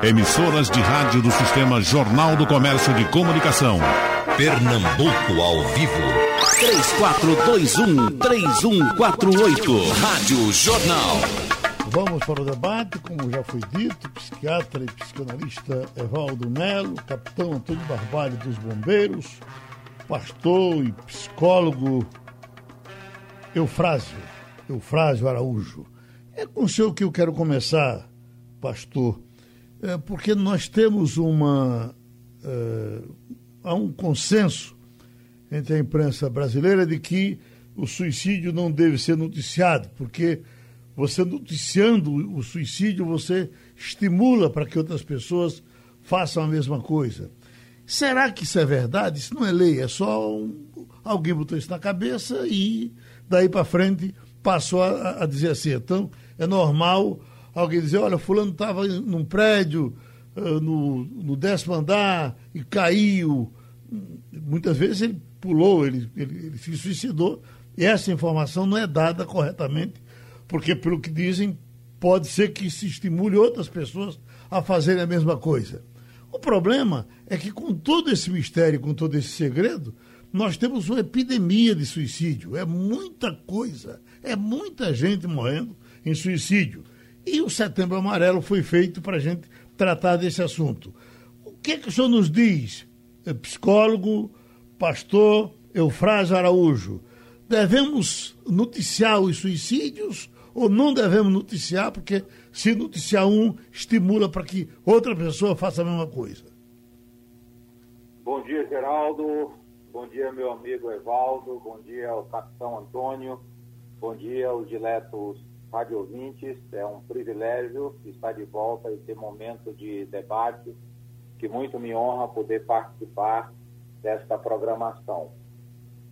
Emissoras de rádio do Sistema Jornal do Comércio de Comunicação. Pernambuco ao vivo. 3421-3148. Rádio Jornal. Vamos para o debate, como já foi dito, psiquiatra e psicanalista Evaldo Melo, capitão Antônio Barbalho dos Bombeiros, pastor e psicólogo Eufrásio, Eufrásio Araújo. É com o senhor que eu quero começar, pastor, é porque nós temos uma. É, há um consenso entre a imprensa brasileira de que o suicídio não deve ser noticiado, porque você noticiando o suicídio, você estimula para que outras pessoas façam a mesma coisa. Será que isso é verdade? Isso não é lei, é só um, alguém botou isso na cabeça e daí para frente passou a, a, dizer assim. Então, é normal alguém dizer, olha, fulano estava num prédio, uh, no, no décimo andar, e caiu. Muitas vezes ele pulou, ele, ele, ele se suicidou, e essa informação não é dada corretamente, porque, pelo que dizem, pode ser que se estimule outras pessoas a fazerem a mesma coisa. O problema é que, com todo esse mistério, com todo esse segredo, nós temos uma epidemia de suicídio. É muita coisa, é muita gente morrendo em suicídio. E o Setembro Amarelo foi feito para a gente tratar desse assunto. O que, é que o senhor nos diz, é psicólogo, pastor Eufrásio Araújo? Devemos noticiar os suicídios ou não devemos noticiar? Porque se noticiar um, estimula para que outra pessoa faça a mesma coisa. Bom dia, Geraldo. Bom dia, meu amigo Evaldo. Bom dia ao capitão Antônio. Bom dia aos diletos rádio ouvintes. É um privilégio estar de volta e ter momento de debate, que muito me honra poder participar desta programação.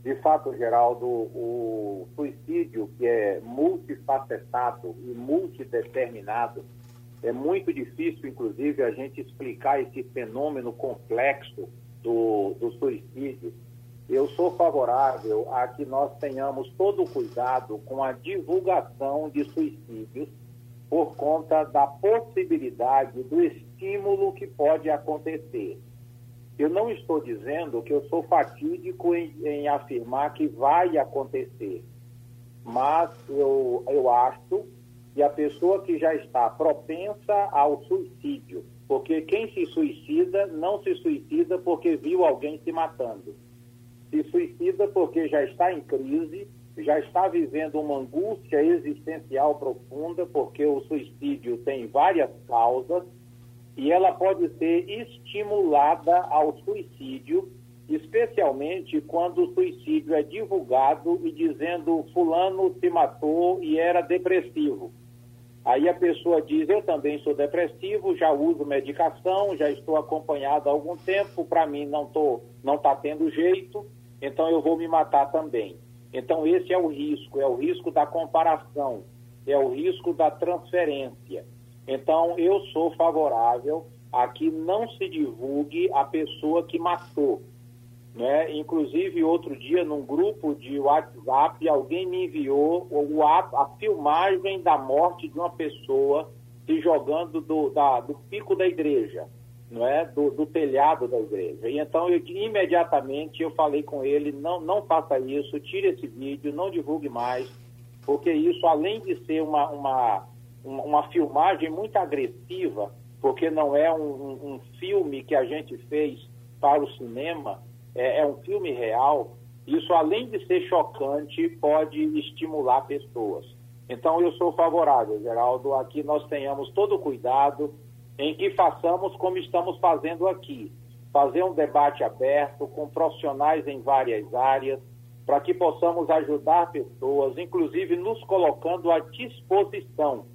De fato, Geraldo, o suicídio, que é multifacetado e multideterminado, é muito difícil, inclusive, a gente explicar esse fenômeno complexo do, do suicídio eu sou favorável a que nós tenhamos todo o cuidado com a divulgação de suicídios por conta da possibilidade do estímulo que pode acontecer. Eu não estou dizendo que eu sou fatídico em, em afirmar que vai acontecer, mas eu, eu acho que a pessoa que já está propensa ao suicídio, porque quem se suicida não se suicida porque viu alguém se matando se suicida porque já está em crise, já está vivendo uma angústia existencial profunda, porque o suicídio tem várias causas e ela pode ser estimulada ao suicídio, especialmente quando o suicídio é divulgado e dizendo fulano se matou e era depressivo. Aí a pessoa diz: Eu também sou depressivo, já uso medicação, já estou acompanhado há algum tempo, para mim não está não tá tendo jeito então eu vou me matar também. Então esse é o risco, é o risco da comparação, é o risco da transferência. Então eu sou favorável a que não se divulgue a pessoa que matou. Né? Inclusive, outro dia, num grupo de WhatsApp, alguém me enviou o, a, filmagem da morte de uma pessoa se jogando do, da, do pico da igreja não é, do, do, telhado da igreja. E então, eu, imediatamente, eu falei com ele, não, não faça isso, tire esse vídeo, não divulgue mais, porque isso, além de ser uma, uma, uma filmagem muito agressiva, porque não é um, um filme que a gente fez para o cinema, é, é um filme real, isso, além de ser chocante, pode estimular pessoas. Então, eu sou favorável, Geraldo, a que nós tenhamos todo o cuidado, em que façamos como estamos fazendo aqui, fazer um debate aberto com profissionais em várias áreas, para que possamos ajudar pessoas, inclusive nos colocando à disposição,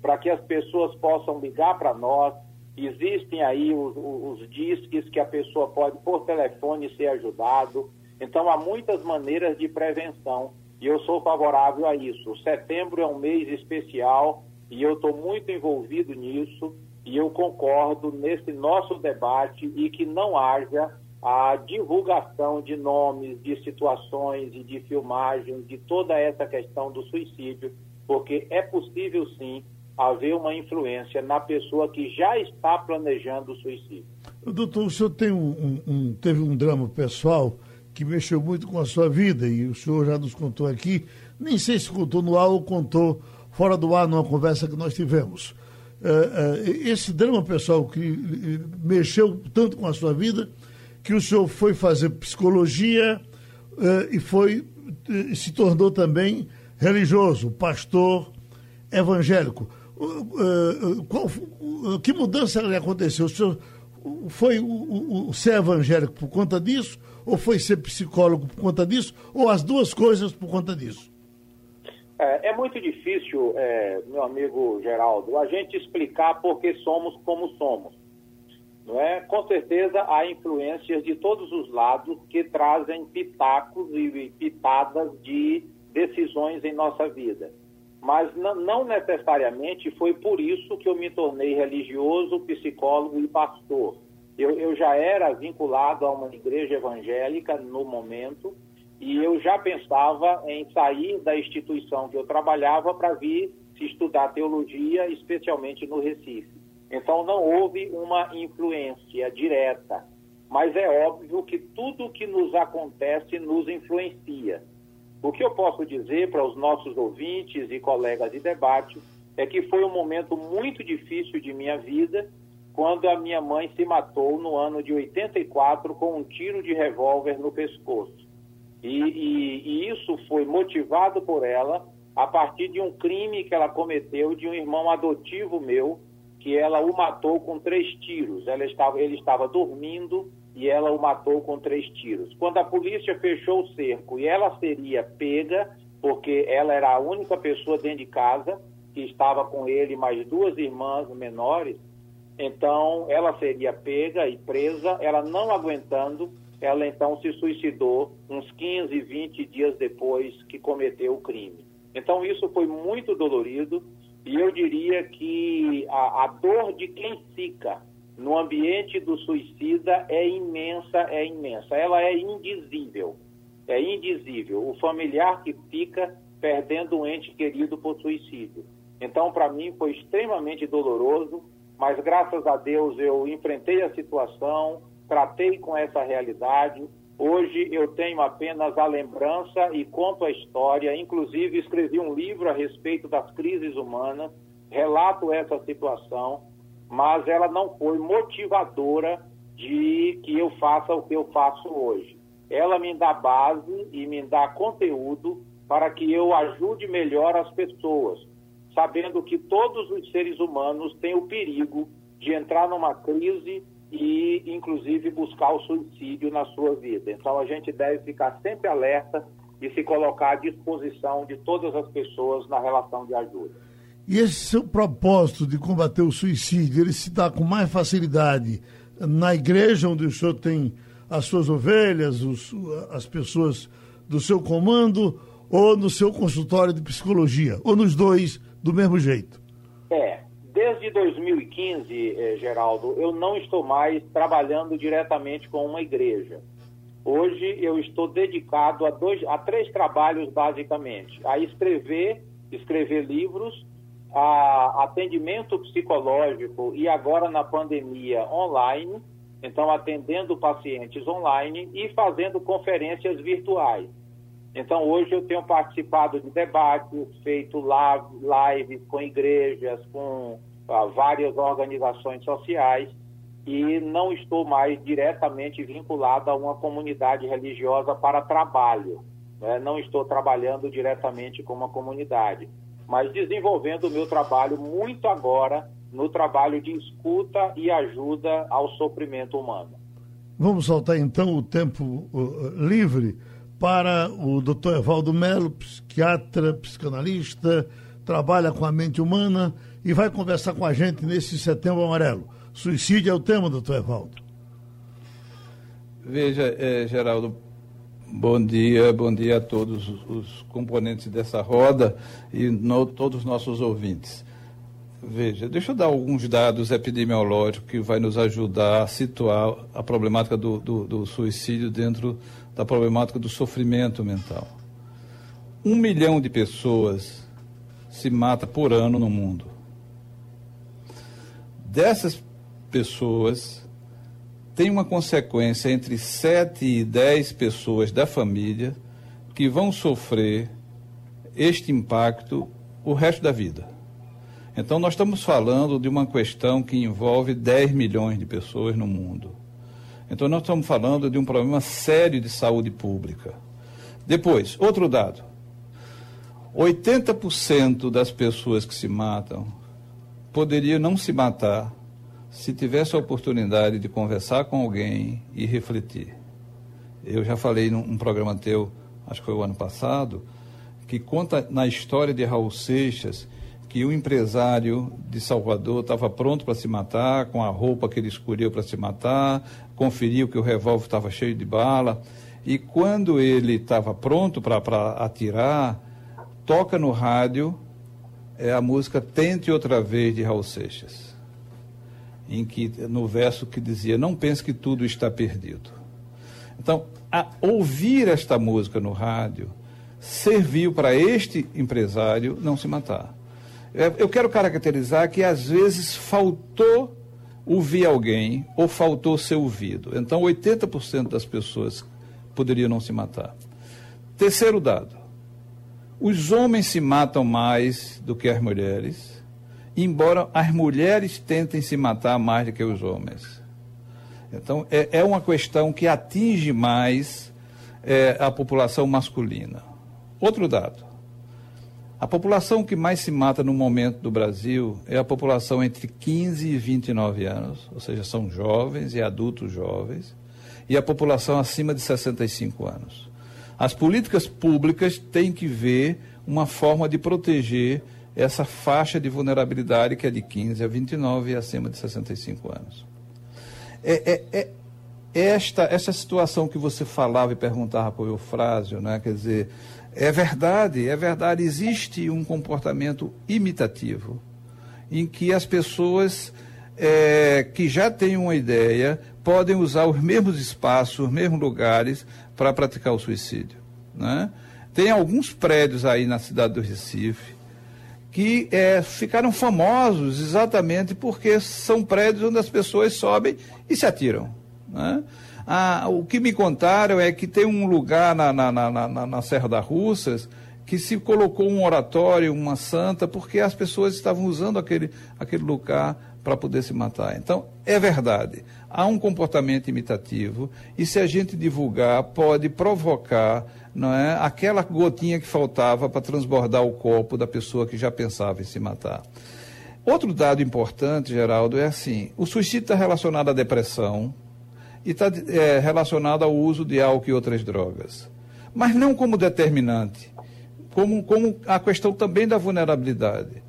para que as pessoas possam ligar para nós. Existem aí os, os disques que a pessoa pode, por telefone, ser ajudado. Então, há muitas maneiras de prevenção e eu sou favorável a isso. Setembro é um mês especial e eu estou muito envolvido nisso e eu concordo nesse nosso debate e que não haja a divulgação de nomes, de situações e de filmagens de toda essa questão do suicídio, porque é possível sim haver uma influência na pessoa que já está planejando o suicídio. Doutor, o senhor tem um, um, teve um drama pessoal que mexeu muito com a sua vida e o senhor já nos contou aqui, nem sei se contou no ar ou contou fora do ar numa conversa que nós tivemos. Uh, uh, esse drama pessoal que uh, mexeu tanto com a sua vida que o senhor foi fazer psicologia e foi se tornou também religioso, pastor evangélico. Qual, que mudança aconteceu? O senhor foi o, o, ser evangélico por conta disso? Ou foi ser psicólogo por conta disso? Ou as duas coisas por conta disso? É, é muito difícil, é, meu amigo Geraldo, a gente explicar por que somos como somos. Não é? Com certeza há influências de todos os lados que trazem pitacos e pitadas de decisões em nossa vida. Mas não necessariamente foi por isso que eu me tornei religioso, psicólogo e pastor. Eu, eu já era vinculado a uma igreja evangélica no momento e eu já pensava em sair da instituição que eu trabalhava para vir estudar teologia, especialmente no Recife. Então não houve uma influência direta, mas é óbvio que tudo que nos acontece nos influencia. O que eu posso dizer para os nossos ouvintes e colegas de debate é que foi um momento muito difícil de minha vida quando a minha mãe se matou no ano de 84 com um tiro de revólver no pescoço. E, e, e, isso foi motivado por ela a partir de um crime que ela cometeu de um irmão adotivo meu, que ela o matou com três tiros. Ela estava, ele estava dormindo e ela o matou com três tiros. Quando a polícia fechou o cerco e ela seria pega, porque ela era a única pessoa dentro de casa que estava com ele mais duas irmãs menores, então ela seria pega e presa, ela não aguentando, ela então se suicidou uns 15, 20 dias depois que cometeu o crime. Então isso foi muito dolorido e eu diria que a, a dor de quem fica no ambiente do suicida é imensa, é imensa. Ela é indizível. É indizível. O familiar que fica perdendo um ente querido por suicídio. Então, para mim, foi extremamente doloroso, mas graças a Deus eu enfrentei a situação, tratei com essa realidade. Hoje eu tenho apenas a lembrança e conto a história. Inclusive, escrevi um livro a respeito das crises humanas, relato essa situação mas ela não foi motivadora de que eu faça o que eu faço hoje. Ela me dá base e me dá conteúdo para que eu ajude melhor as pessoas, sabendo que todos os seres humanos têm o perigo de entrar numa crise e, inclusive, buscar o suicídio na sua vida. Então, a gente deve ficar sempre alerta e se colocar à disposição de todas as pessoas na relação de ajuda. E esse seu propósito de combater o suicídio, ele se dá com mais facilidade na igreja, onde o senhor tem as suas ovelhas, os, as pessoas do seu comando, ou no seu consultório de psicologia, ou nos dois do mesmo jeito? Desde 2015, eh, Geraldo, eu não estou mais trabalhando diretamente com uma igreja. Hoje eu estou dedicado a, dois, a três trabalhos, basicamente: a escrever, escrever livros a atendimento psicológico e agora na pandemia online, então atendendo pacientes online e fazendo conferências virtuais. Então hoje eu tenho participado de debates, feito lives com igrejas, com várias organizações sociais e não estou mais diretamente vinculado a uma comunidade religiosa para trabalho. Né? Não estou trabalhando diretamente com uma comunidade mas desenvolvendo o meu trabalho muito agora no trabalho de escuta e ajuda ao sofrimento humano. Vamos soltar então o tempo uh, livre para o Dr. Evaldo Melo, psiquiatra, psicanalista, trabalha com a mente humana e vai conversar com a gente nesse setembro amarelo. Suicídio é o tema, doutor Evaldo. Veja, é, Geraldo, Bom dia, bom dia a todos os componentes dessa roda e no, todos os nossos ouvintes. Veja, deixa eu dar alguns dados epidemiológicos que vai nos ajudar a situar a problemática do, do, do suicídio dentro da problemática do sofrimento mental. Um milhão de pessoas se mata por ano no mundo. Dessas pessoas, tem uma consequência entre 7 e 10 pessoas da família que vão sofrer este impacto o resto da vida. Então, nós estamos falando de uma questão que envolve 10 milhões de pessoas no mundo. Então, nós estamos falando de um problema sério de saúde pública. Depois, outro dado: 80% das pessoas que se matam poderiam não se matar se tivesse a oportunidade de conversar com alguém e refletir. Eu já falei num programa teu, acho que foi o ano passado, que conta na história de Raul Seixas que o empresário de Salvador estava pronto para se matar, com a roupa que ele escolheu para se matar, conferiu que o revólver estava cheio de bala, e quando ele estava pronto para atirar, toca no rádio é a música Tente Outra Vez de Raul Seixas, em que, no verso que dizia, não pense que tudo está perdido. Então, ouvir esta música no rádio serviu para este empresário não se matar. É, eu quero caracterizar que às vezes faltou ouvir alguém ou faltou ser ouvido. Então, 80% das pessoas poderiam não se matar. Terceiro dado: os homens se matam mais do que as mulheres, embora as mulheres tentem se matar mais do que os homens. Então, é, é uma questão que atinge mais é, a população masculina. Outro dado: a população que mais se mata no momento do Brasil é a população entre 15 e 29 anos, ou seja, são jovens e adultos jovens, e a população acima de 65 anos. As políticas públicas têm que ver uma forma de proteger essa faixa de vulnerabilidade que é de 15 a 29 e acima de 65 anos. É, é, é esta, essa situação que você falava e perguntava para o Eufrásio, né? quer dizer, é verdade, é verdade. Existe um comportamento imitativo em que as pessoas é, que já têm uma ideia podem usar os mesmos espaços, os mesmos lugares para praticar o suicídio. Né? Tem alguns prédios aí na cidade do Recife que é, ficaram famosos exatamente porque são prédios onde as pessoas sobem e se atiram. Né? Ah, o que me contaram é que tem um lugar na, na, na, na, Serra da Russas que se colocou um oratório, uma santa, porque as pessoas estavam usando aquele, aquele lugar para poder se matar. Então, é verdade, há um comportamento imitativo e se a gente divulgar, pode provocar não é, aquela gotinha que faltava para transbordar o copo da pessoa que já pensava em se matar. Outro dado importante, Geraldo, é assim: o suicídio está relacionado à depressão, e está é, relacionado ao uso de álcool e outras drogas. Mas não como determinante, como, como a questão também da vulnerabilidade.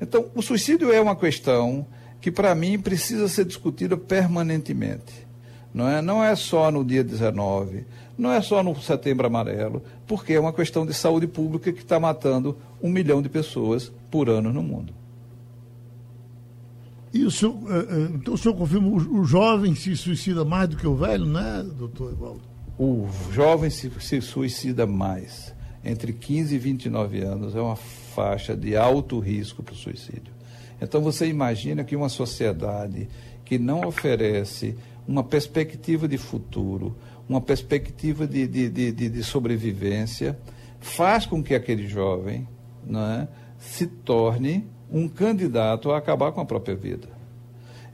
Então, o suicídio é uma questão que, para mim, precisa ser discutida permanentemente. Não é, não é só no dia 19, não é só no setembro amarelo, porque é uma questão de saúde pública que está matando um milhão de pessoas por ano no mundo. E o senhor, eh, eh, então o senhor confirma, o, o jovem se suicida mais do que o velho, né, doutor Evaldo? O jovem se, se suicida mais. Entre 15 e 29 anos é uma faixa de alto risco para o suicídio. Então você imagina que uma sociedade que não oferece uma perspectiva de futuro, uma perspectiva de, de, de, de sobrevivência, faz com que aquele jovem não é, se torne um candidato a acabar com a própria vida.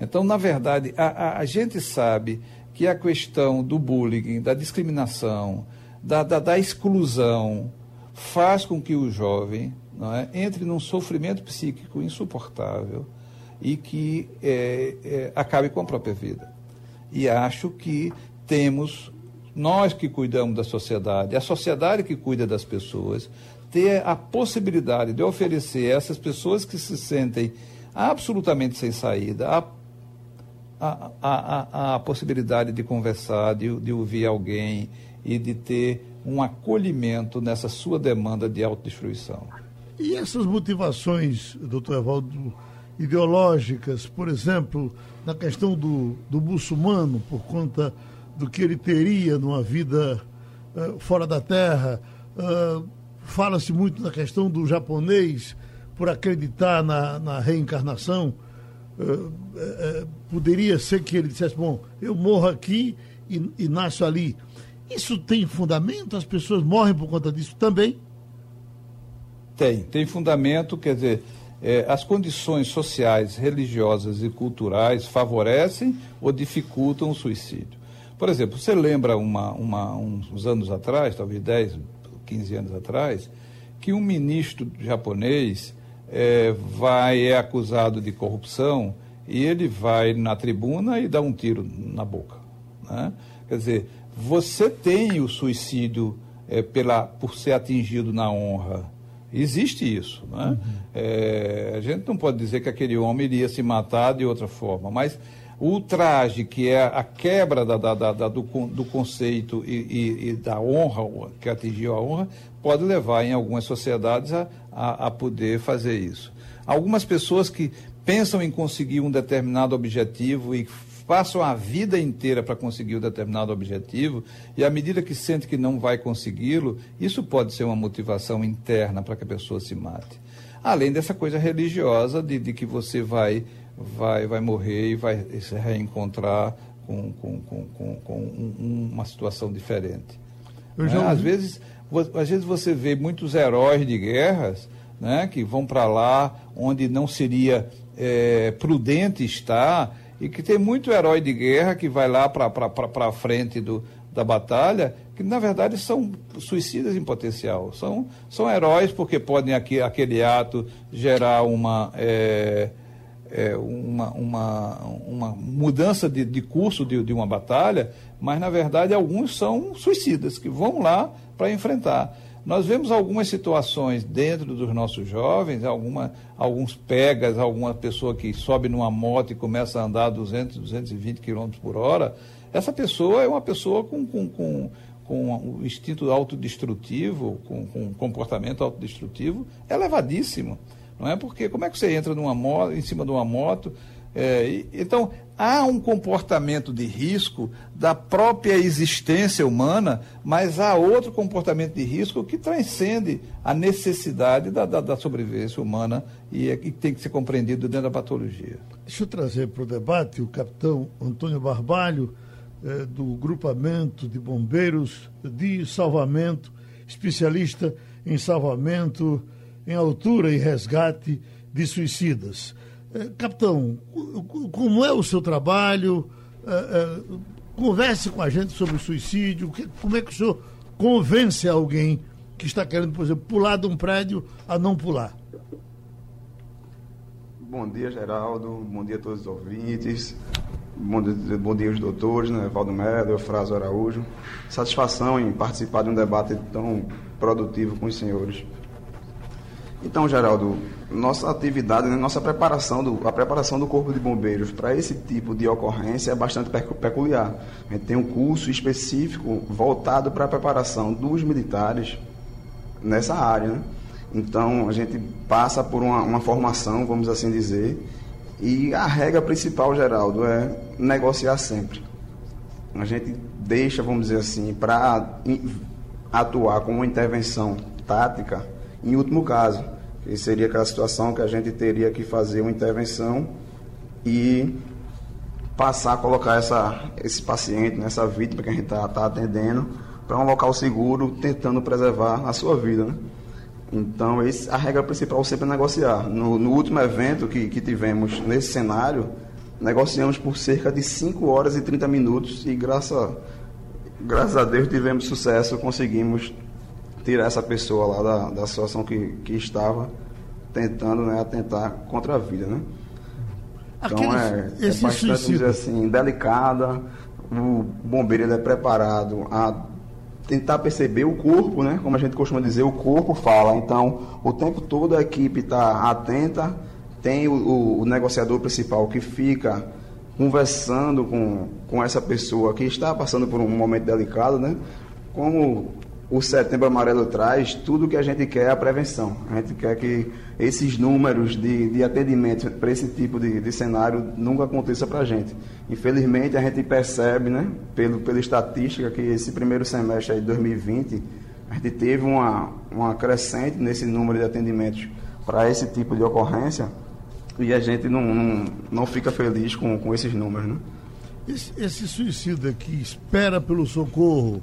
Então, na verdade, a, a, a gente sabe que a questão do bullying, da discriminação, da, da, da exclusão, faz com que o jovem é, entre num sofrimento psíquico insuportável e que é, é, acabe com a própria vida. E acho que temos, nós que cuidamos da sociedade, a sociedade que cuida das pessoas, ter a possibilidade de oferecer a essas pessoas que se sentem absolutamente sem saída a, a, a, a possibilidade de conversar, de, de ouvir alguém e de ter um acolhimento nessa sua demanda de autodestruição. E essas motivações, doutor Evaldo, ideológicas, por exemplo, na questão do, do muçulmano, por conta do que ele teria numa vida uh, fora da terra, uh, Fala-se muito na questão do japonês por acreditar na, na reencarnação. uh, poderia ser que ele dissesse, bom, eu morro aqui e, e nasço ali. Isso tem fundamento? As pessoas morrem por conta disso também? Tem, tem fundamento, quer dizer, é, as condições sociais, religiosas e culturais favorecem ou dificultam o suicídio. Por exemplo, você lembra uma, uma, uns anos atrás, talvez 10, 15 anos atrás, que um ministro japonês é, vai, é acusado de corrupção e ele vai na tribuna e dá um tiro na boca. Né? Quer dizer, você tem o suicídio é, pela, por ser atingido na honra. Existe isso. Né? Uhum. É, a gente não pode dizer que aquele homem iria se matar de outra forma, mas o ultraje, que é a quebra da, da, da, do, do, conceito e, e, e, da honra, que atingiu a honra, pode levar em algumas sociedades a, a, a poder fazer isso. Algumas pessoas que pensam em conseguir um determinado objetivo e passam a vida inteira para conseguir um determinado objetivo, e à medida que sente que não vai consegui-lo, isso pode ser uma motivação interna para que a pessoa se mate. Além dessa coisa religiosa de, de que você vai, vai, vai morrer e vai se reencontrar com, com, com, com, um, uma situação diferente. Né? Às, vezes, às vezes você vê muitos heróis de guerras né, que vão para lá onde não seria é, prudente estar e que tem muito herói de guerra que vai lá para a frente do, da batalha, que na verdade são suicidas em potencial. São, são heróis porque podem aqui, aquele ato gerar uma, é, é, uma, uma, uma mudança de, de curso de, de uma batalha, mas na verdade alguns são suicidas que vão lá para enfrentar. Nós vemos algumas situações dentro dos nossos jovens, alguma, alguns pegas, alguma pessoa que sobe numa moto e começa a andar 200, 220 km por hora. Essa pessoa é uma pessoa com, com, com, com o instinto autodestrutivo, com, com comportamento autodestrutivo elevadíssimo. Não é porque como é que você entra numa moto, em cima de uma moto? É, e, então, há um comportamento de risco da própria existência humana, mas há outro comportamento de risco que transcende a necessidade da, da, da sobrevivência humana e, é, e, tem que ser compreendido dentro da patologia. Deixa eu trazer para o debate o capitão Antônio Barbalho, eh, do Grupamento de Bombeiros de Salvamento, especialista em salvamento em altura e resgate de suicidas. Eh, capitão, como é o seu trabalho? Eh, eh, converse com a gente sobre o suicídio. Como é que o senhor convence alguém que está querendo, por exemplo, pular de um prédio a não pular? Bom dia, Geraldo. Bom dia a todos os ouvintes. Bom dia, bom dia aos doutores, né? Valdo Melo, Eufrásio Araújo. Satisfação em participar de um debate tão produtivo com os senhores. Então, Geraldo, nossa atividade, né, nossa preparação, do, a preparação do Corpo de Bombeiros para esse tipo de ocorrência é bastante peculiar. A gente tem um curso específico voltado para a preparação dos militares nessa área. Né? Então, a gente passa por uma, uma formação, vamos assim dizer, e a regra principal, Geraldo, é negociar sempre. A gente deixa, vamos dizer assim, para atuar com uma intervenção tática em último caso que seria aquela situação que a gente teria que fazer uma intervenção e passar a colocar essa, esse paciente, né, essa vítima que a gente está tá atendendo, para um local seguro, tentando preservar a sua vida. Né? Então, esse, a regra principal sempre é negociar. No, no último evento que, que tivemos nesse cenário, negociamos por cerca de 5 horas e 30 minutos e graças, graças a Deus tivemos sucesso, conseguimos tirar essa pessoa lá da, da situação que, que estava tentando né, atentar contra a vida, né? Então Aqueles, é, é bastante, dizer assim, delicada. O bombeiro é preparado a tentar perceber o corpo, né? Como a gente costuma dizer, o corpo fala. Então, o tempo todo a equipe está atenta. Tem o, o, o, negociador principal que fica conversando com, com essa pessoa que está passando por um momento delicado, né? Como o Setembro Amarelo traz, tudo que a gente quer é a prevenção. A gente quer que esses números de, de atendimento para esse tipo de, de cenário nunca aconteça para a gente. Infelizmente, a gente percebe, né, pelo, pela estatística, que esse primeiro semestre de 2020, a gente teve uma, uma crescente nesse número de atendimentos para esse tipo de ocorrência, e a gente não, não, não fica feliz com, com esses números. Né? Esse, esse suicida que espera pelo socorro,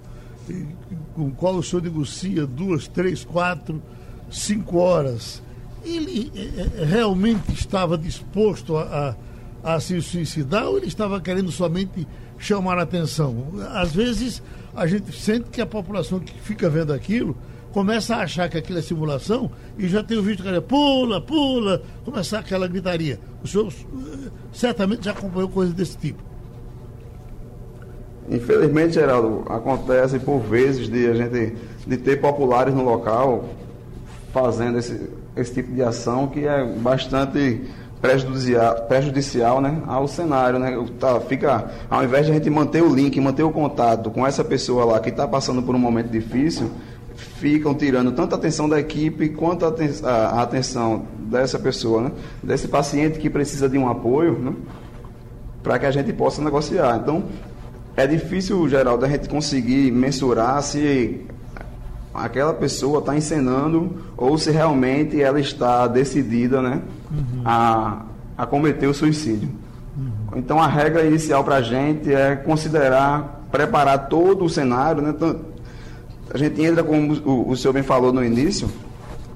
com o qual o senhor negocia duas, três, quatro, cinco horas, ele é, é, realmente estava disposto a, a, a, se suicidar ou ele estava querendo somente chamar a atenção? Às vezes a gente sente que a população que fica vendo aquilo começa a achar que aquilo é simulação e já tem o vídeo que pula, pula, começar aquela gritaria. O senhor eh, certamente já acompanhou coisas desse tipo. Infelizmente, Geraldo, acontece por vezes de a gente de ter populares no local fazendo esse, esse tipo de ação que é bastante prejudicial, prejudicial né, ao cenário. Né? Tá, fica, ao invés de a gente manter o link, manter o contato com essa pessoa lá que está passando por um momento difícil, ficam tirando tanto a atenção da equipe quanto a, a, atenção dessa pessoa, né? desse paciente que precisa de um apoio, né? para que a gente possa negociar. Então, é difícil, Geraldo, a gente conseguir mensurar se aquela pessoa está encenando ou se realmente ela está decidida né, uhum. a, a cometer o suicídio. Uhum. Então a regra inicial para a gente é considerar, preparar todo o cenário. Né, a gente entra, como o, o senhor bem falou no início,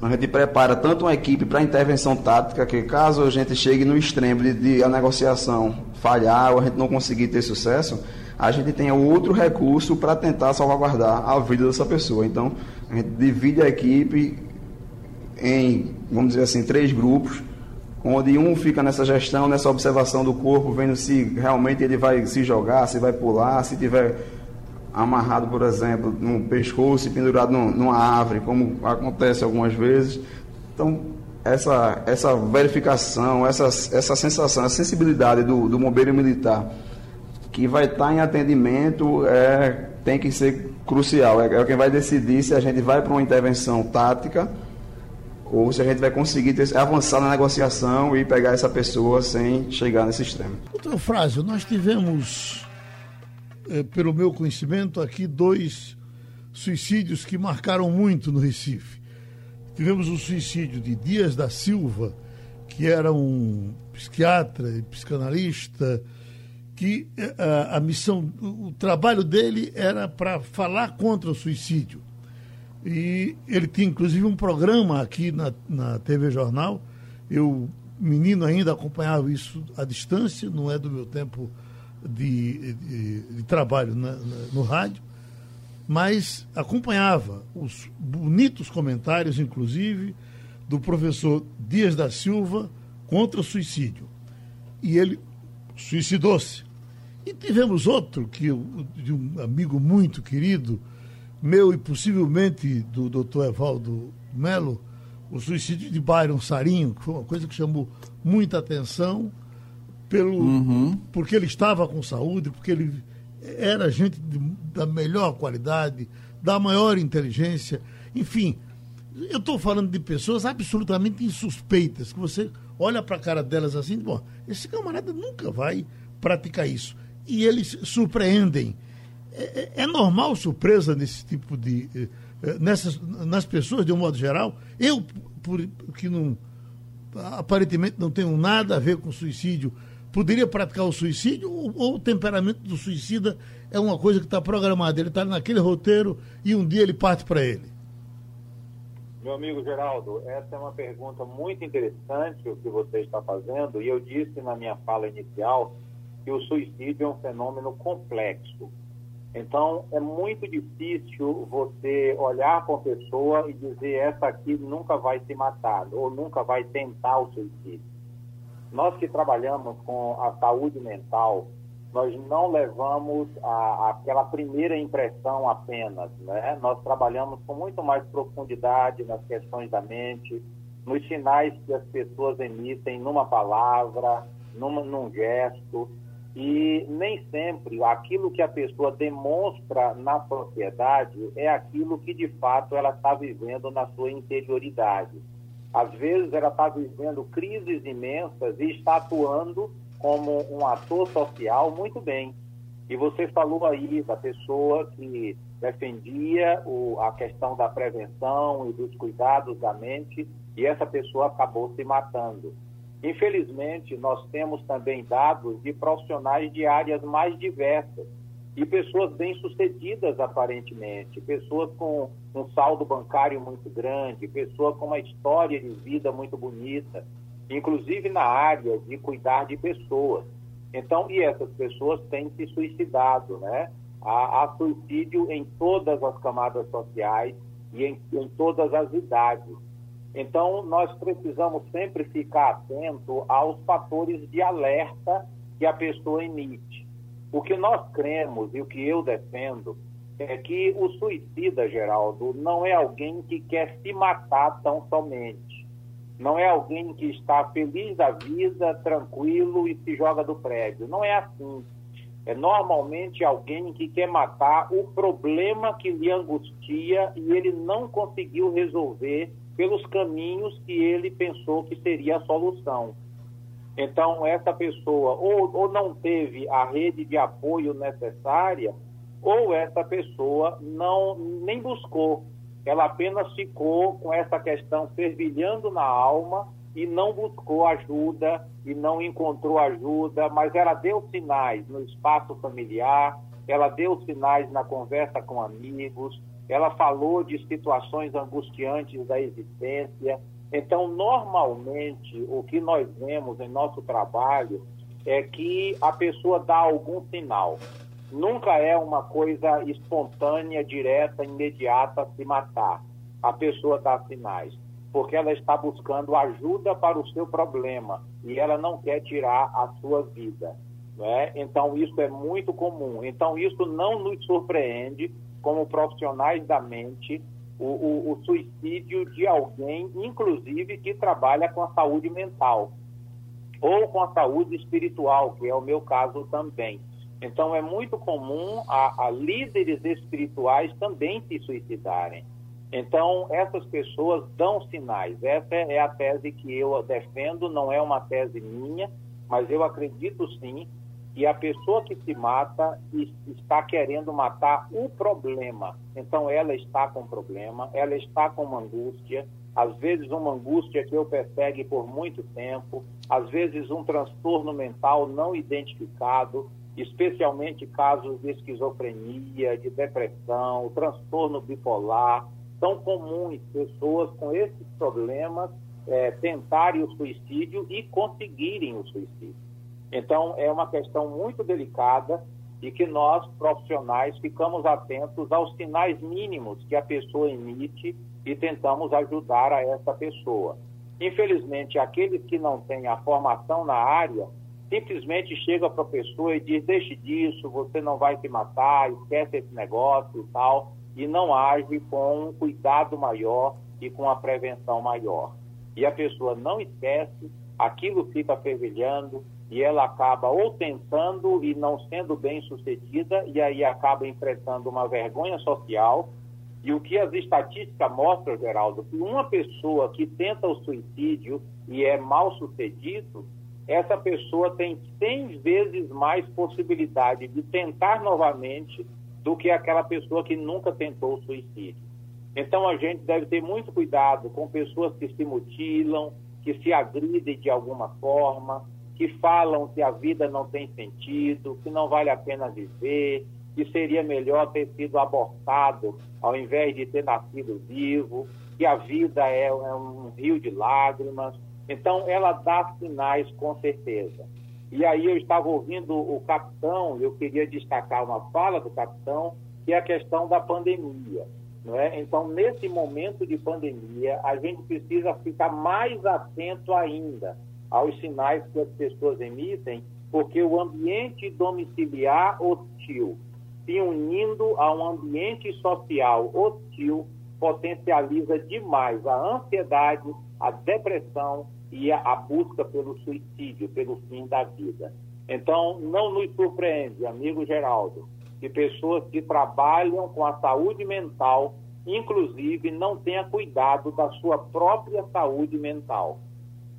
a gente prepara tanto uma equipe para intervenção tática, que caso a gente chegue no extremo de, de a negociação falhar ou a gente não conseguir ter sucesso, a gente tem outro recurso para tentar salvaguardar a vida dessa pessoa. Então, a gente divide a equipe em, vamos dizer assim, três grupos, onde um fica nessa gestão, nessa observação do corpo, vendo se realmente ele vai se jogar, se vai pular, se tiver amarrado, por exemplo, no pescoço e pendurado numa árvore, como acontece algumas vezes. Então, essa, essa verificação, essa, essa sensação, a sensibilidade do, do bombeiro militar que vai estar em atendimento é, tem que ser crucial. É, é quem vai decidir se a gente vai para uma intervenção tática ou se a gente vai conseguir ter, avançar na negociação e pegar essa pessoa sem chegar nesse extremo. Doutor Frásio, nós tivemos, é, pelo meu conhecimento, aqui dois suicídios que marcaram muito no Recife. Tivemos o suicídio de Dias da Silva, que era um psiquiatra e psicanalista, que a, eh, a missão, o trabalho dele era para falar contra o suicídio. E ele tinha inclusive um programa aqui na, na TV Jornal. Eu, menino ainda, acompanhava isso à distância, não é do meu tempo de, de, de trabalho na, na, no rádio, mas acompanhava os bonitos comentários, inclusive, do professor Dias da Silva contra o suicídio. E ele suicidou-se. E tivemos outro, que de um amigo muito querido, meu e possivelmente do doutor Evaldo Melo, o suicídio de Byron Sarinho, que foi uma coisa que chamou muita atenção, pelo, uhum. porque ele estava com saúde, porque ele era gente de, da melhor qualidade, da maior inteligência, enfim. Eu estou falando de pessoas absolutamente insuspeitas, que você olha para a cara delas assim, bom, esse camarada nunca vai praticar isso e eles surpreendem. É, é, é normal surpresa nesse tipo de. Eh, eh, nessas, nas pessoas, de um modo geral. Eu, por, que não, aparentemente não tenho nada a ver com suicídio, poderia praticar o suicídio ou, ou o temperamento do suicida é uma coisa que está programada? Ele está naquele roteiro e um dia ele parte para ele. Meu amigo Geraldo, essa é uma pergunta muito interessante o que você está fazendo, e eu disse na minha fala inicial que o suicídio é um fenômeno complexo. Então, é muito difícil você olhar para uma pessoa e dizer essa aqui nunca vai se matar ou nunca vai tentar o suicídio. Nós que trabalhamos com a saúde mental, nós não levamos a, aquela primeira impressão apenas, né? Nós trabalhamos com muito mais profundidade nas questões da mente, nos sinais que as pessoas emitem numa palavra, numa, num gesto, e nem sempre aquilo que a pessoa demonstra na sociedade é aquilo que de fato ela está vivendo na sua interioridade. Às vezes ela está vivendo crises imensas e está atuando como um ator social muito bem. E você falou aí da pessoa que defendia o, a questão da prevenção e dos cuidados da mente, e essa pessoa acabou se matando. Infelizmente, nós temos também dados de profissionais de áreas mais diversas e pessoas bem-sucedidas, aparentemente, pessoas com um saldo bancário muito grande, pessoas com uma história de vida muito bonita, inclusive na área de cuidar de pessoas. Então, e essas pessoas têm se suicidado, né? Há, há suicídio em todas as camadas sociais e em, em todas as idades. Então, nós precisamos sempre ficar atento aos fatores de alerta que a pessoa emite. O que nós cremos e o que eu defendo é que o suicida, Geraldo, não é alguém que quer se matar tão somente. Não é alguém que está feliz da vida, tranquilo e se joga do prédio. Não é assim. É normalmente alguém que quer matar o problema que lhe angustia e ele não conseguiu resolver pelos caminhos que ele pensou que seria a solução. Então, essa pessoa ou, ou não teve a rede de apoio necessária, ou essa pessoa não nem buscou. Ela apenas ficou com essa questão fervilhando na alma e não buscou ajuda e não encontrou ajuda, mas ela deu sinais no espaço familiar, ela deu sinais na conversa com amigos, ela falou de situações angustiantes da existência, então, normalmente, o que nós vemos em nosso trabalho é que a pessoa dá algum sinal. Nunca é uma coisa espontânea, direta, imediata se matar. A pessoa dá sinais, porque ela está buscando ajuda para o seu problema e ela não quer tirar a sua vida. Né? Então, isso é muito comum. Então, isso não nos surpreende como profissionais da mente o, o, o suicídio de alguém, inclusive que trabalha com a saúde mental ou com a saúde espiritual, que é o meu caso também. Então, é muito comum a, a, líderes espirituais também se suicidarem. Então, essas pessoas dão sinais. Essa é a tese que eu defendo, não é uma tese minha, mas eu acredito sim e a pessoa que se mata está querendo matar o problema. Então ela está com problema, ela está com uma angústia, às vezes uma angústia que eu persegue por muito tempo, às vezes um transtorno mental não identificado, especialmente casos de esquizofrenia, de depressão, transtorno bipolar. São comuns pessoas com esses problemas é, tentarem o suicídio e conseguirem o suicídio. Então, é uma questão muito delicada e que nós, profissionais, ficamos atentos aos sinais mínimos que a pessoa emite e tentamos ajudar a essa pessoa. Infelizmente, aqueles que não têm a formação na área simplesmente chega para a pessoa e diz: deixe disso, você não vai se matar, esquece esse negócio e tal, e não age com um cuidado maior e com a prevenção maior. E a pessoa não esquece, aquilo fica fervilhando, e ela acaba ou tentando e não sendo bem sucedida, e aí acaba enfrentando uma vergonha social. E o que as estatísticas mostram, Geraldo, que uma pessoa que tenta o suicídio e é mal sucedido, essa pessoa tem 100 vezes mais possibilidade de tentar novamente do que aquela pessoa que nunca tentou o suicídio. Então a gente deve ter muito cuidado com pessoas que se mutilam, que se agridem de alguma forma, que falam que a vida não tem sentido, que não vale a pena viver, que seria melhor ter sido abortado ao invés de ter nascido vivo, que a vida é, é um rio de lágrimas. Então, ela dá sinais com certeza. E aí eu estava ouvindo o capitão, eu queria destacar uma fala do capitão, que é a questão da pandemia. Não é? Então, nesse momento de pandemia, a gente precisa ficar mais atento ainda aos sinais que as pessoas emitem, porque o ambiente domiciliar hostil, se unindo a um ambiente social hostil, potencializa demais a ansiedade, a depressão e a, busca pelo suicídio, pelo fim da vida. Então, não nos surpreende, amigo Geraldo, que pessoas que trabalham com a saúde mental, inclusive, não tenham cuidado da sua própria saúde mental.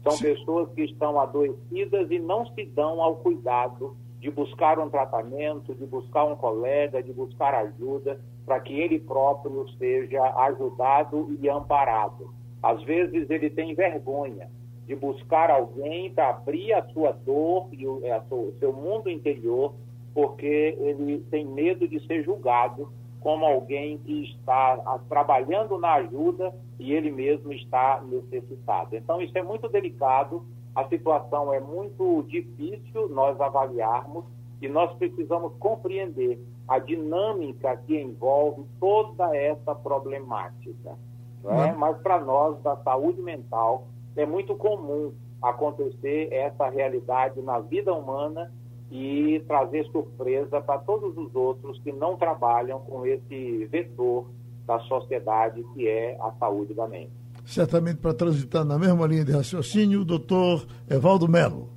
São Sim. pessoas que estão adoecidas e não se dão ao cuidado de buscar um tratamento, de buscar um colega, de buscar ajuda para que ele próprio seja ajudado e amparado. Às vezes ele tem vergonha de buscar alguém para abrir a sua dor e o, sua, o seu mundo interior, porque ele tem medo de ser julgado como alguém que está trabalhando na ajuda e ele mesmo está necessitado. Então, isso é muito delicado, a situação é muito difícil nós avaliarmos e nós precisamos compreender a dinâmica que envolve toda essa problemática. É? Mas para nós da saúde mental é muito comum acontecer essa realidade na vida humana e trazer surpresa para todos os outros que não trabalham com esse vetor da sociedade que é a saúde da mente. Certamente para transitar na mesma linha de raciocínio, o doutor Evaldo Melo.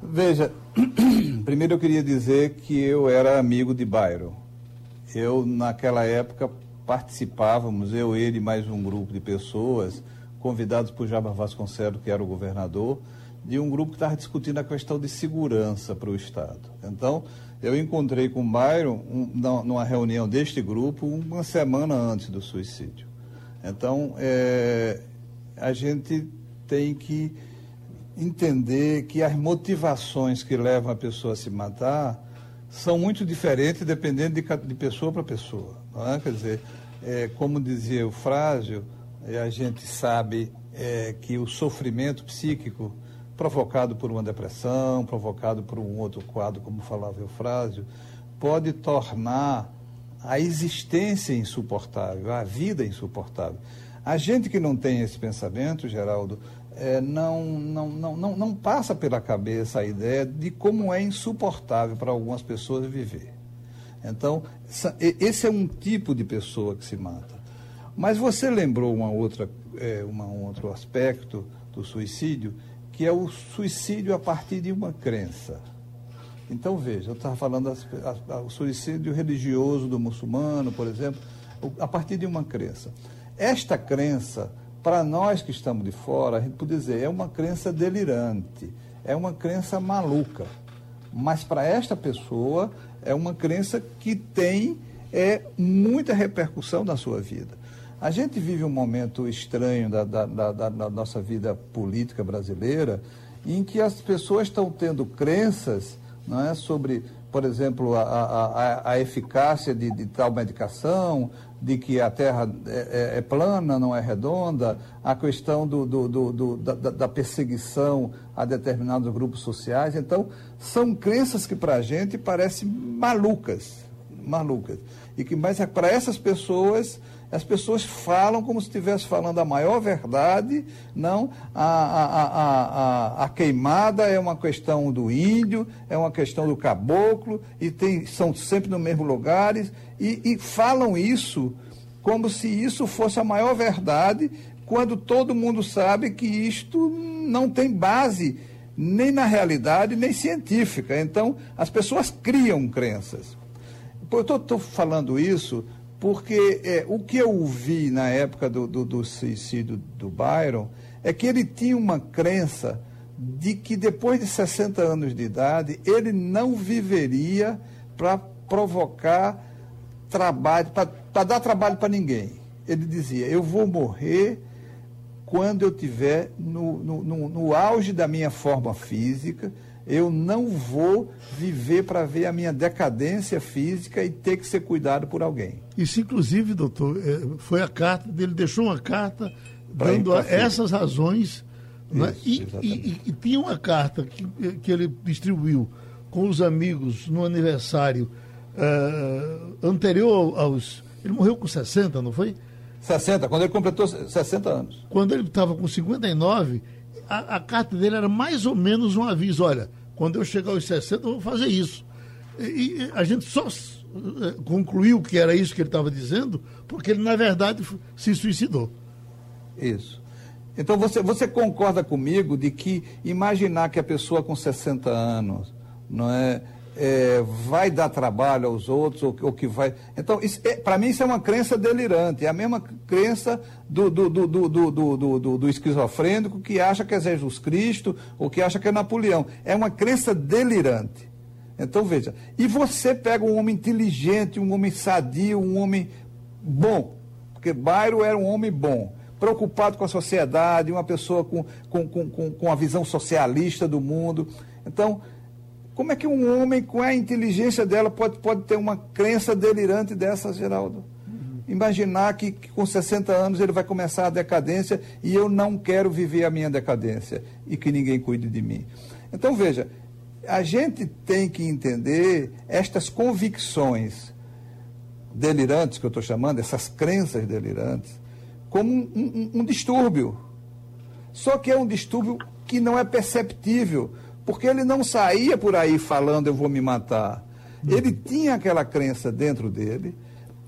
Veja, primeiro eu queria dizer que eu era amigo de Bairro. Eu, naquela época, participávamos, eu, ele e mais um grupo de pessoas, convidados por Jabba Vasconcelos, que era o governador, de um grupo que estava discutindo a questão de segurança para o Estado. Então, eu encontrei com o Byron um, numa reunião deste grupo uma semana antes do suicídio. Então, é, a gente tem que entender que as motivações que levam a pessoa a se matar são muito diferentes dependendo de, de pessoa para pessoa. É? Quer dizer, é, como dizia o Frásio, é, a gente sabe é, que o sofrimento psíquico provocado por uma depressão, provocado por um outro quadro, como falava o Frásio, pode tornar a existência insuportável, a vida insuportável. A gente que não tem esse pensamento, Geraldo, é, não, não, não, não, não passa pela cabeça a ideia de como é insuportável para algumas pessoas viver. Então, esse é um tipo de pessoa que se mata. Mas você lembrou uma outra, é, uma, um outro aspecto do suicídio, que é o suicídio a partir de uma crença. Então, veja, eu estava falando o suicídio religioso do muçulmano, por exemplo, a partir de uma crença. Esta crença, para nós que estamos de fora, a gente pode dizer, é uma crença delirante, é uma crença maluca. Mas para esta pessoa, é uma crença que tem é, muita repercussão na sua vida. A gente vive um momento estranho da, da, da, da nossa vida política brasileira, em que as pessoas estão tendo crenças não é, sobre, por exemplo, a, a, a eficácia de, de, tal medicação, de que a Terra é, é, é plana, não é redonda, a questão do, do, do, da, da, perseguição a determinados grupos sociais. Então, são crenças que para a gente parecem malucas, malucas. E que, mas é para essas pessoas, as pessoas falam como se estivesse falando a maior verdade, não, a, a, a, a, queimada é uma questão do índio, é uma questão do caboclo, e tem, são sempre nos mesmos lugares, e, e falam isso como se isso fosse a maior verdade, quando todo mundo sabe que isto não tem base nem na realidade, nem científica. Então, as pessoas criam crenças. Eu estou falando isso porque é, o que eu vi na época do, do, do, suicídio do Byron é que ele tinha uma crença de que depois de 60 anos de idade ele não viveria para provocar trabalho, para dar trabalho para ninguém. Ele dizia: Eu vou morrer quando eu estiver no, no, no, no auge da minha forma física, eu não vou viver para ver a minha decadência física e ter que ser cuidado por alguém. Isso, inclusive, doutor, é, foi a carta dele, deixou uma carta pra dando essas razões. Né? Isso, né? e, e, e, tinha uma carta que, que ele distribuiu com os amigos no aniversário uh, anterior aos. Ele morreu com 60, não foi? 60, quando ele completou 60 anos. Quando ele estava com 59, a, a carta dele era mais ou menos um aviso: olha, quando eu chegar aos 60, eu vou fazer isso. E, a gente só eh, concluiu que era isso que ele estava dizendo, porque ele, na verdade, se suicidou. Isso. Então você, você concorda comigo de que imaginar que a pessoa com 60 anos não é, é, vai dar trabalho aos outros, ou, ou que vai. Então, é, para mim, isso é uma crença delirante. É a mesma crença do, do, do, do, do, do, do, esquizofrênico que acha que é Jesus Cristo ou que acha que é Napoleão. É uma crença delirante. Então, veja. E você pega um homem inteligente, um homem sadio, um homem bom. Porque Bairro era um homem bom. preocupado com a sociedade, uma pessoa com, com, com, com a visão socialista do mundo. Então, como é que um homem com a inteligência dela pode, pode ter uma crença delirante dessa, Geraldo? Imaginar que, que, com 60 anos ele vai começar a decadência e eu não quero viver a minha decadência e que ninguém cuide de mim. Então, veja, a gente tem que entender estas convicções delirantes, que eu estou chamando, essas crenças delirantes, como um, um, um distúrbio. Só que é um distúrbio que não é perceptível, porque ele não saía por aí falando eu vou me matar. Ele tinha aquela crença dentro dele,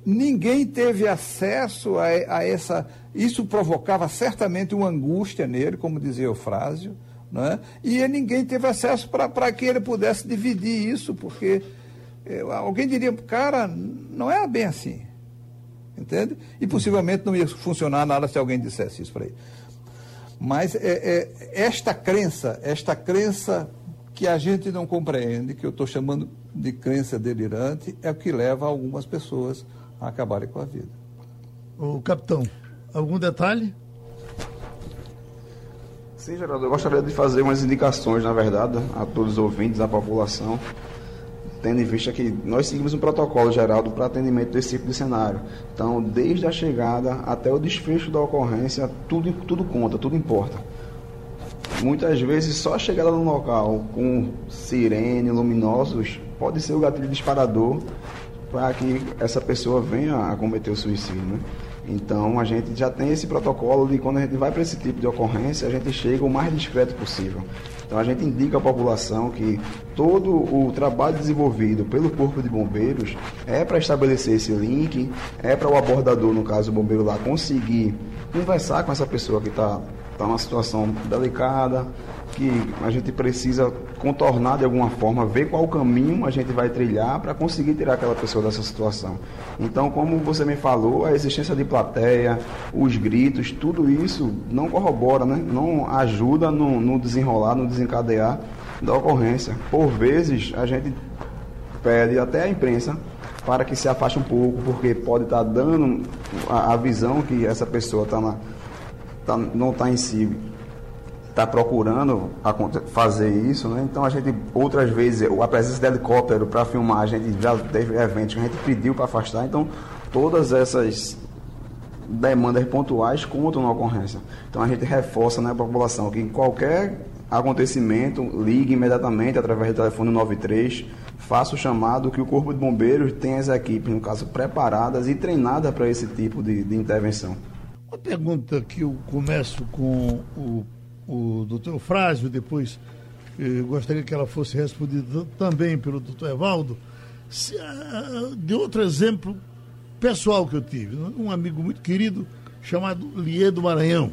ninguém teve acesso a, a essa. Isso provocava certamente uma angústia nele, como dizia Eufrásio, né? e ninguém teve acesso para que ele pudesse dividir isso, porque eh, alguém diria, cara, não é bem assim. Entende? E possivelmente não ia funcionar nada se alguém dissesse isso para ele. Mas é, é, esta crença, esta crença que a gente não compreende, que eu estou chamando de crença delirante, é o que leva algumas pessoas a acabarem com a vida. O capitão, algum detalhe? Sim, Geraldo, eu gostaria de fazer umas indicações, na verdade, a todos os ouvintes, à população, tendo em vista que nós seguimos um protocolo geral para atendimento desse tipo de cenário. Então, desde a chegada até o desfecho da ocorrência, tudo, tudo conta, tudo importa. Muitas vezes, só a chegada no local com sirene, luminosos, pode ser o gatilho disparador para que essa pessoa venha a cometer o suicídio. Né? Então a gente já tem esse protocolo de quando a gente vai para esse tipo de ocorrência, a gente chega o mais discreto possível. Então a gente indica à população que todo o trabalho desenvolvido pelo Corpo de Bombeiros é para estabelecer esse link, é para o abordador, no caso o bombeiro lá, conseguir conversar com essa pessoa que está tá numa situação delicada, que a gente precisa contornar de alguma forma, ver qual caminho a gente vai trilhar para conseguir tirar aquela pessoa dessa situação. Então, como você me falou, a existência de plateia, os gritos, tudo isso não corrobora, né? não ajuda no, no desenrolar, no desencadear da ocorrência. Por vezes, a gente pede até a imprensa para que se afaste um pouco, porque pode estar tá dando a, a, visão que essa pessoa tá na, tá, não está em si está procurando fazer isso, né? Então a gente outras vezes a presença de helicóptero para filmar, a gente já teve eventos que a gente pediu para afastar, então todas essas demandas pontuais contam na ocorrência. Então a gente reforça né, população que em qualquer acontecimento ligue imediatamente através do telefone 93, faça o chamado que o Corpo de Bombeiros tem as equipes, no caso, preparadas e treinadas para esse tipo de, de intervenção. Uma pergunta que eu começo com o o doutor Frásio, depois eh, gostaria que ela fosse respondida também pelo doutor Evaldo, se, uh, de outro exemplo pessoal que eu tive. Um amigo muito querido chamado Liedo Maranhão,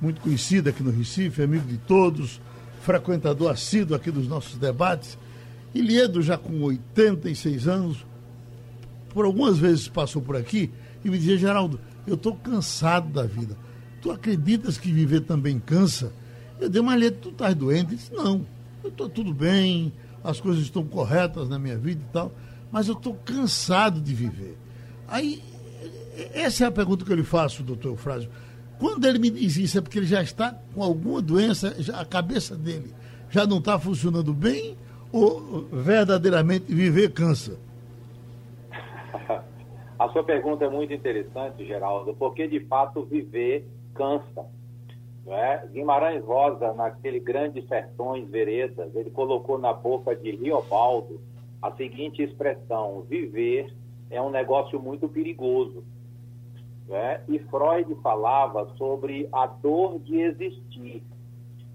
muito conhecido aqui no Recife, amigo de todos, frequentador assíduo aqui dos nossos debates. E Liedo, já com 86 anos, por algumas vezes passou por aqui e me dizia, Geraldo, eu estou cansado da vida tu acreditas que viver também cansa? Eu dei uma letra, tu estás doente? Ele disse, não, eu estou tudo bem, as coisas estão corretas na minha vida e tal, mas eu estou cansado de viver. Aí, essa é a pergunta que eu lhe faço, doutor Eufrásio. Quando ele me diz isso, é porque ele já está com alguma doença, já, a cabeça dele já não está funcionando bem ou verdadeiramente viver cansa? A sua pergunta é muito interessante, Geraldo, porque de fato viver cansa. É? Guimarães Rosa, naquele grande Sertões Veredas, ele colocou na boca de Riobaldo a seguinte expressão: viver é um negócio muito perigoso. É? E Freud falava sobre a dor de existir.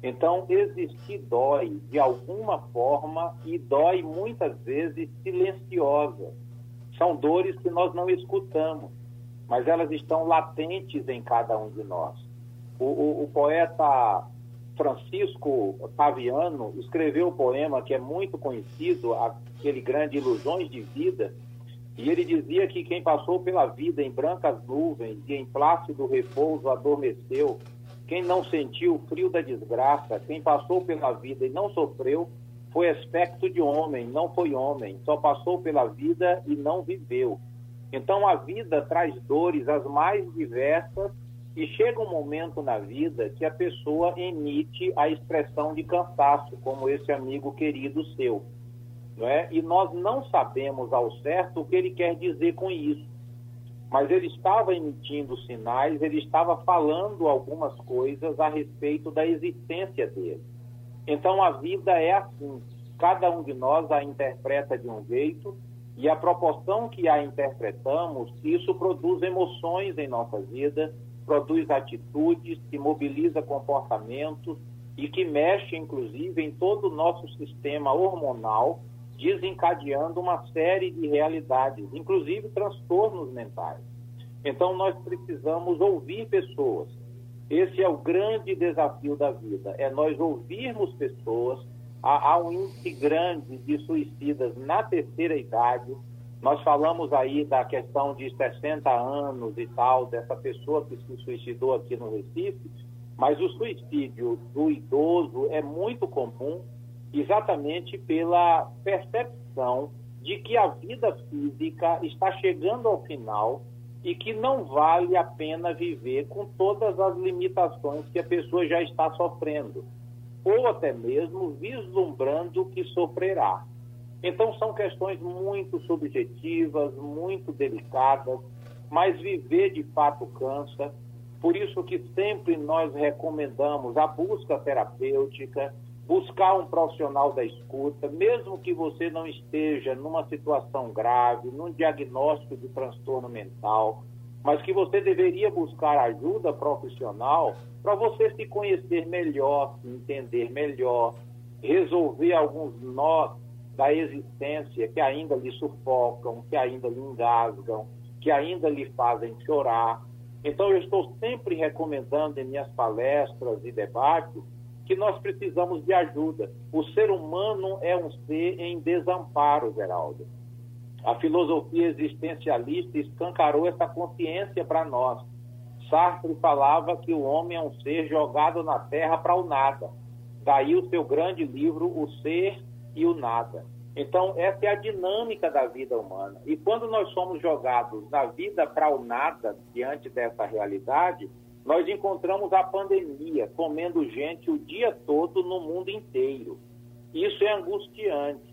Então, existir dói de alguma forma e dói muitas vezes silenciosa. São dores que nós não escutamos mas elas estão latentes em cada um de nós. O, o, o poeta Francisco Taviano escreveu um poema que é muito conhecido, aquele grande Ilusões de Vida, e ele dizia que quem passou pela vida em brancas nuvens e em plácido repouso adormeceu, quem não sentiu o frio da desgraça, quem passou pela vida e não sofreu, foi aspecto de homem, não foi homem, só passou pela vida e não viveu. Então a vida traz dores as mais diversas E chega um momento na vida que a pessoa emite a expressão de cansaço, como esse amigo querido seu. Não é? E nós não sabemos ao certo o que ele quer dizer com isso. Mas ele estava emitindo sinais, ele estava falando algumas coisas a respeito da existência dele. Então a vida é assim. Cada um de nós a interpreta de um jeito e a proporção que a interpretamos, isso produz emoções em nossa vida, produz atitudes, que mobiliza comportamentos e que mexe, inclusive, em todo o nosso sistema hormonal, desencadeando uma série de realidades, inclusive transtornos mentais. Então, nós precisamos ouvir pessoas. Esse é o grande desafio da vida, é nós ouvirmos pessoas. Há, há um índice grande de suicidas na terceira idade, nós falamos aí da questão de 60 anos e tal, dessa pessoa que se suicidou aqui no Recife, mas o suicídio do idoso é muito comum exatamente pela percepção de que a vida física está chegando ao final e que não vale a pena viver com todas as limitações que a pessoa já está sofrendo, ou até mesmo vislumbrando que sofrerá. Então, são questões muito subjetivas, muito delicadas, mas viver de fato cansa. Por isso que sempre nós recomendamos a busca terapêutica, buscar um profissional da escuta, mesmo que você não esteja numa situação grave, num diagnóstico de transtorno mental, mas que você deveria buscar ajuda profissional para você se conhecer melhor, se entender melhor, resolver alguns nós da existência que ainda lhe sufocam, que ainda lhe engasgam, que ainda lhe fazem chorar. Então, eu estou sempre recomendando em minhas palestras e debates que nós precisamos de ajuda. O ser humano é um ser em desamparo, Geraldo. A filosofia existencialista escancarou essa consciência para nós. Sartre falava que o homem é um ser jogado na terra para o nada. Daí o seu grande livro, O Ser e o nada. Então, essa é a dinâmica da vida humana. E quando nós somos jogados na vida para o nada, diante dessa realidade, nós encontramos a pandemia comendo gente o dia todo no mundo inteiro. Isso é angustiante.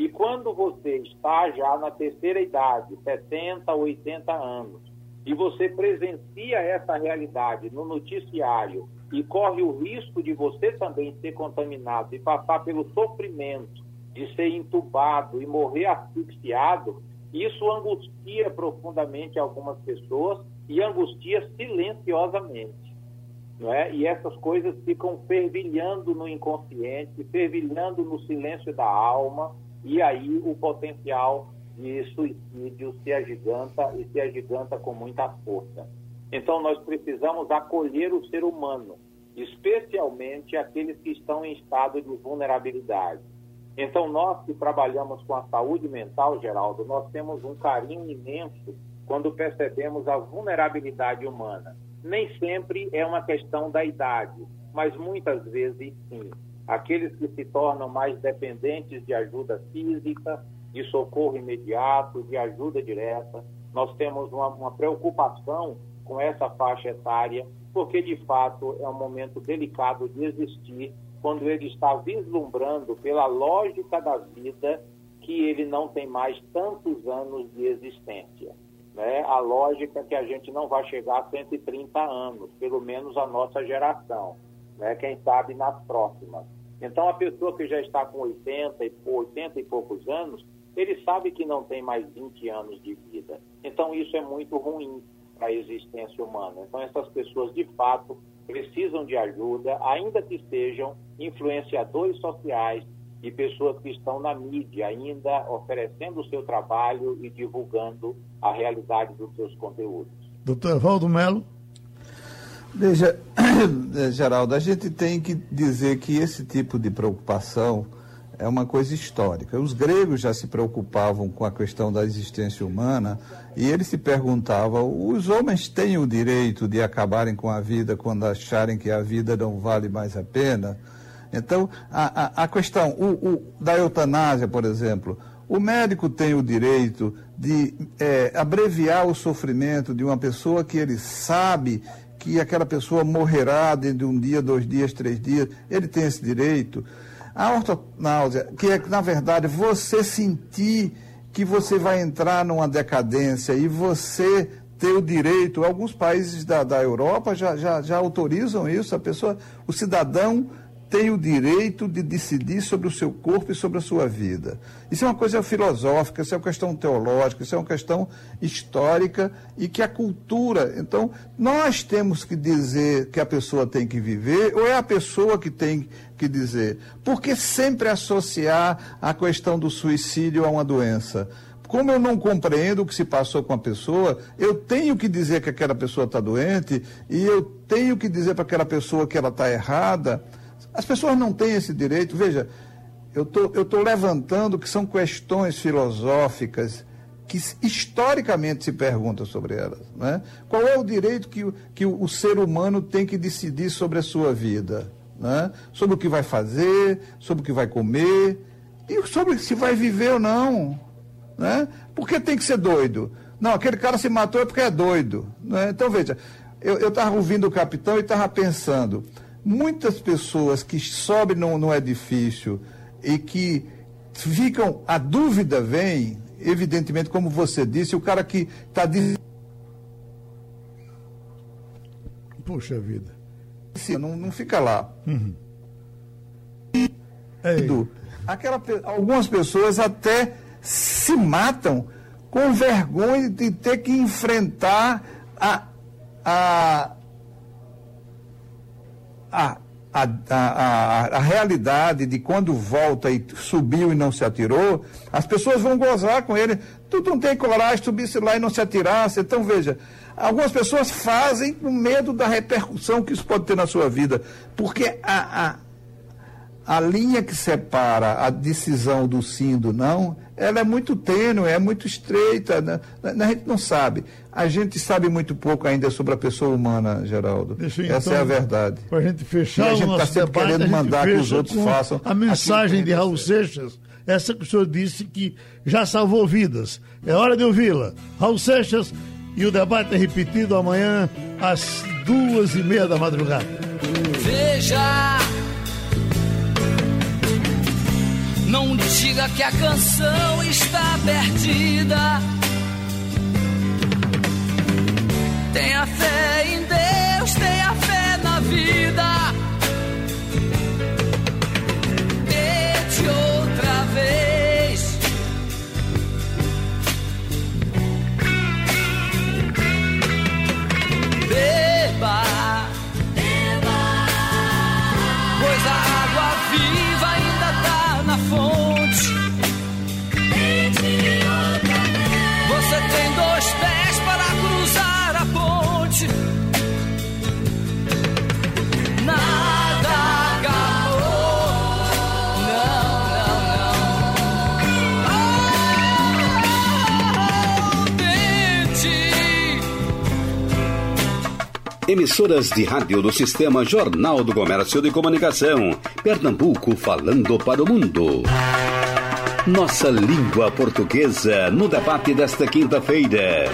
E quando você está já na terceira idade, 70, 80 anos, e você presencia essa realidade no noticiário e corre o risco de você também ser contaminado e passar pelo sofrimento de ser entubado e morrer asfixiado, isso angustia profundamente algumas pessoas e angustia silenciosamente. Não é? E essas coisas ficam fervilhando no inconsciente, fervilhando no silêncio da alma, e aí o potencial de suicídio se agiganta e se agiganta com muita força. Então nós precisamos acolher o ser humano, especialmente aqueles que estão em estado de vulnerabilidade então, nós que trabalhamos com a saúde mental, Geraldo, nós temos um carinho imenso quando percebemos a vulnerabilidade humana. Nem sempre é uma questão da idade, mas muitas vezes sim. Aqueles que se tornam mais dependentes de ajuda física, de socorro imediato, de ajuda direta, nós temos uma, uma preocupação com essa faixa etária, porque de fato é um momento delicado de existir quando ele está vislumbrando pela lógica da vida que ele não tem mais tantos anos de existência. Né? A lógica que a gente não vai chegar a 130 anos, pelo menos a nossa geração, né? quem sabe nas próximas. Então, a pessoa que já está com 80 e, 80 e poucos anos, ele sabe que não tem mais 20 anos de vida. Então, isso é muito ruim para a existência humana. Então, essas pessoas, de fato, precisam de ajuda, ainda que sejam influenciadores sociais e pessoas que estão na mídia ainda oferecendo o seu trabalho e divulgando a realidade dos seus conteúdos. Doutor Valdo Melo. Veja, Geraldo, a gente tem que dizer que esse tipo de preocupação é uma coisa histórica. Os gregos já se preocupavam com a questão da existência humana e eles se perguntavam: os homens têm o direito de acabarem com a vida quando acharem que a vida não vale mais a pena? Então, a, a, a questão o, o, da eutanásia, por exemplo, o médico tem o direito de é, abreviar o sofrimento de uma pessoa que ele sabe que aquela pessoa morrerá dentro de um dia, dois dias, três dias. Ele tem esse direito. A ortonáusea, que é, na verdade, você sentir que você vai entrar numa decadência e você ter o direito, alguns países da, da Europa já, já, já autorizam isso, a pessoa, o cidadão tem o direito de decidir sobre o seu corpo e sobre a sua vida. Isso é uma coisa filosófica, isso é uma questão teológica, isso é uma questão histórica e que a cultura. Então, nós temos que dizer que a pessoa tem que viver ou é a pessoa que tem que dizer? Por que sempre associar a questão do suicídio a uma doença? Como eu não compreendo o que se passou com a pessoa, eu tenho que dizer que aquela pessoa está doente e eu tenho que dizer para aquela pessoa que ela está errada. As pessoas não têm esse direito. Veja, eu tô, estou levantando que são questões filosóficas que historicamente se pergunta sobre elas. Né? Qual é o direito que, que o, o ser humano tem que decidir sobre a sua vida? Né? Sobre o que vai fazer, sobre o que vai comer e sobre se vai viver ou não. Né? Por que tem que ser doido? Não, aquele cara se matou é porque é doido. Né? Então, veja, eu estava ouvindo o capitão e estava pensando muitas pessoas que sobem no, no edifício e que ficam, a dúvida vem, evidentemente, como você disse, o cara que está dizendo. Puxa vida. Não, não fica lá. Uhum. Aquela, algumas pessoas até se matam com vergonha de ter que enfrentar a, a a, a, a, a, realidade de quando volta e subiu e não se atirou, as pessoas vão gozar com ele. Tu não tem coragem de subir lá e não se atirasse. Então, veja, algumas pessoas fazem com medo da repercussão que isso pode ter na sua vida. Porque a, a, a linha que separa a decisão do sim e do não, ela é muito tênue, é muito estreita, né? a gente não sabe. A gente sabe muito pouco ainda sobre a pessoa humana, Geraldo. Deixa, Essa então, é a verdade. Para a gente fechar e a gente está sempre debate, querendo mandar que os outros façam. A mensagem de Raul Seixas, essa que o senhor disse que já salvou vidas. É hora de ouvi-la. Raul Seixas, e o debate é repetido amanhã às duas e meia da madrugada. Veja Não diga que a canção está perdida. Tenha fé em Deus, tenha fé na vida. Emissoras de rádio do Sistema Jornal do Comércio de Comunicação. Pernambuco falando para o mundo. Nossa língua portuguesa no debate desta quinta-feira.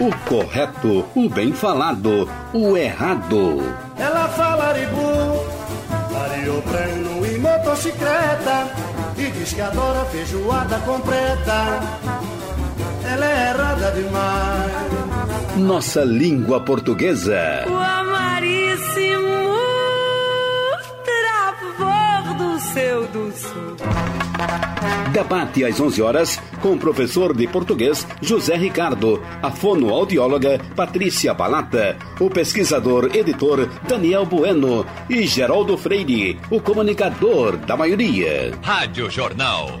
O correto, o bem falado, o errado. Ela fala ribu, treino e motocicleta. E diz que adora feijoada completa. Ela é errada demais. Nossa língua portuguesa. O amaríssimo travor do seu do sul. Debate às 11 horas com o professor de português José Ricardo, a fonoaudióloga Patrícia Balata, o pesquisador editor Daniel Bueno e Geraldo Freire, o comunicador da maioria. Rádio Jornal.